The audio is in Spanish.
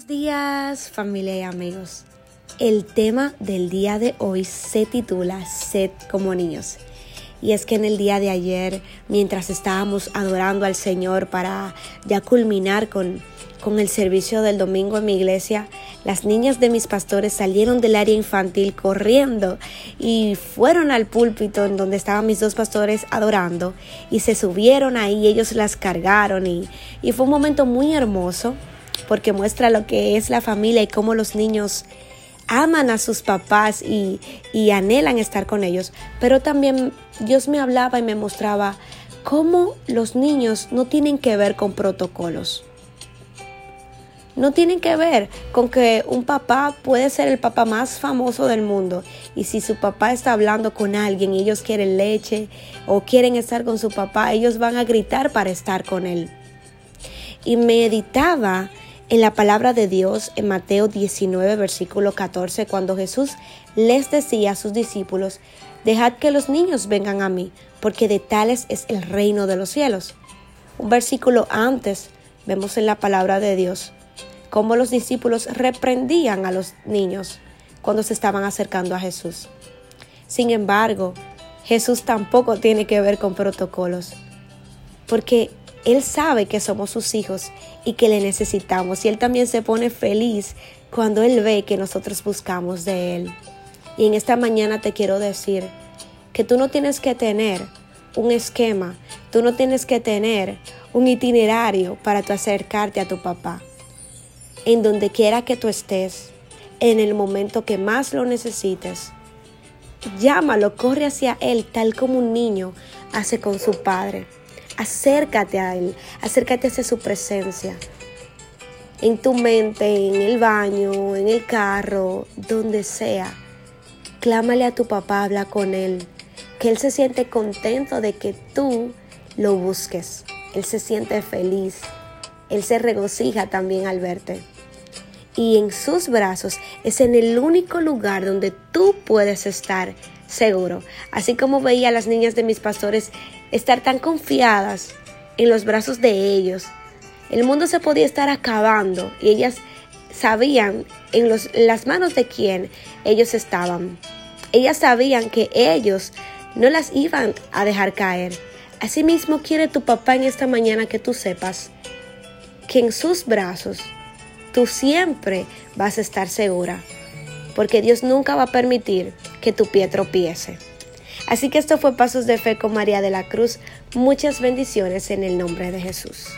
Buenos días familia y amigos. El tema del día de hoy se titula Sed como niños. Y es que en el día de ayer, mientras estábamos adorando al Señor para ya culminar con, con el servicio del domingo en mi iglesia, las niñas de mis pastores salieron del área infantil corriendo y fueron al púlpito en donde estaban mis dos pastores adorando y se subieron ahí, ellos las cargaron y, y fue un momento muy hermoso porque muestra lo que es la familia y cómo los niños aman a sus papás y, anhelan estar con ellos. Pero también Dios me hablaba y me mostraba cómo los niños no tienen que ver con protocolos. No tienen que ver con que un papá puede ser el papá más famoso del mundo y si su papá está hablando con alguien y ellos quieren leche o quieren estar con su papá, ellos van a gritar para estar con él. Y meditaba en la palabra de Dios en Mateo 19, versículo 14, cuando Jesús les decía a sus discípulos, dejad que los niños vengan a mí, porque de tales es el reino de los cielos. Un versículo antes vemos en la palabra de Dios cómo los discípulos reprendían a los niños cuando se estaban acercando a Jesús. Sin embargo, Jesús tampoco tiene que ver con protocolos, porque él sabe que somos sus hijos y que le necesitamos y Él también se pone feliz cuando Él ve que nosotros buscamos de Él. Y en esta mañana te quiero decir que tú no tienes que tener un esquema, tú no tienes que tener un itinerario para tu acercarte a tu papá. En donde quiera que tú estés, en el momento que más lo necesites, llámalo, corre hacia Él tal como un niño hace con su padre acércate a Él, acércate hacia su presencia. En tu mente, en el baño, en el carro, donde sea. Clámale a tu papá, habla con Él. Que Él se siente contento de que tú lo busques. Él se siente feliz. Él se regocija también al verte. Y en sus brazos es en el único lugar donde tú puedes estar seguro. Así como veía a las niñas de mis pastores estar tan confiadas en los brazos de ellos. El mundo se podía estar acabando y ellas sabían en, los, las manos de quién ellos estaban. Ellas sabían que ellos no las iban a dejar caer. Asimismo quiere tu papá en esta mañana que tú sepas que en sus brazos tú siempre vas a estar segura, porque Dios nunca va a permitir que tu pie tropiece. Así que esto fue Pasos de Fe con María de la Cruz. Muchas bendiciones en el nombre de Jesús.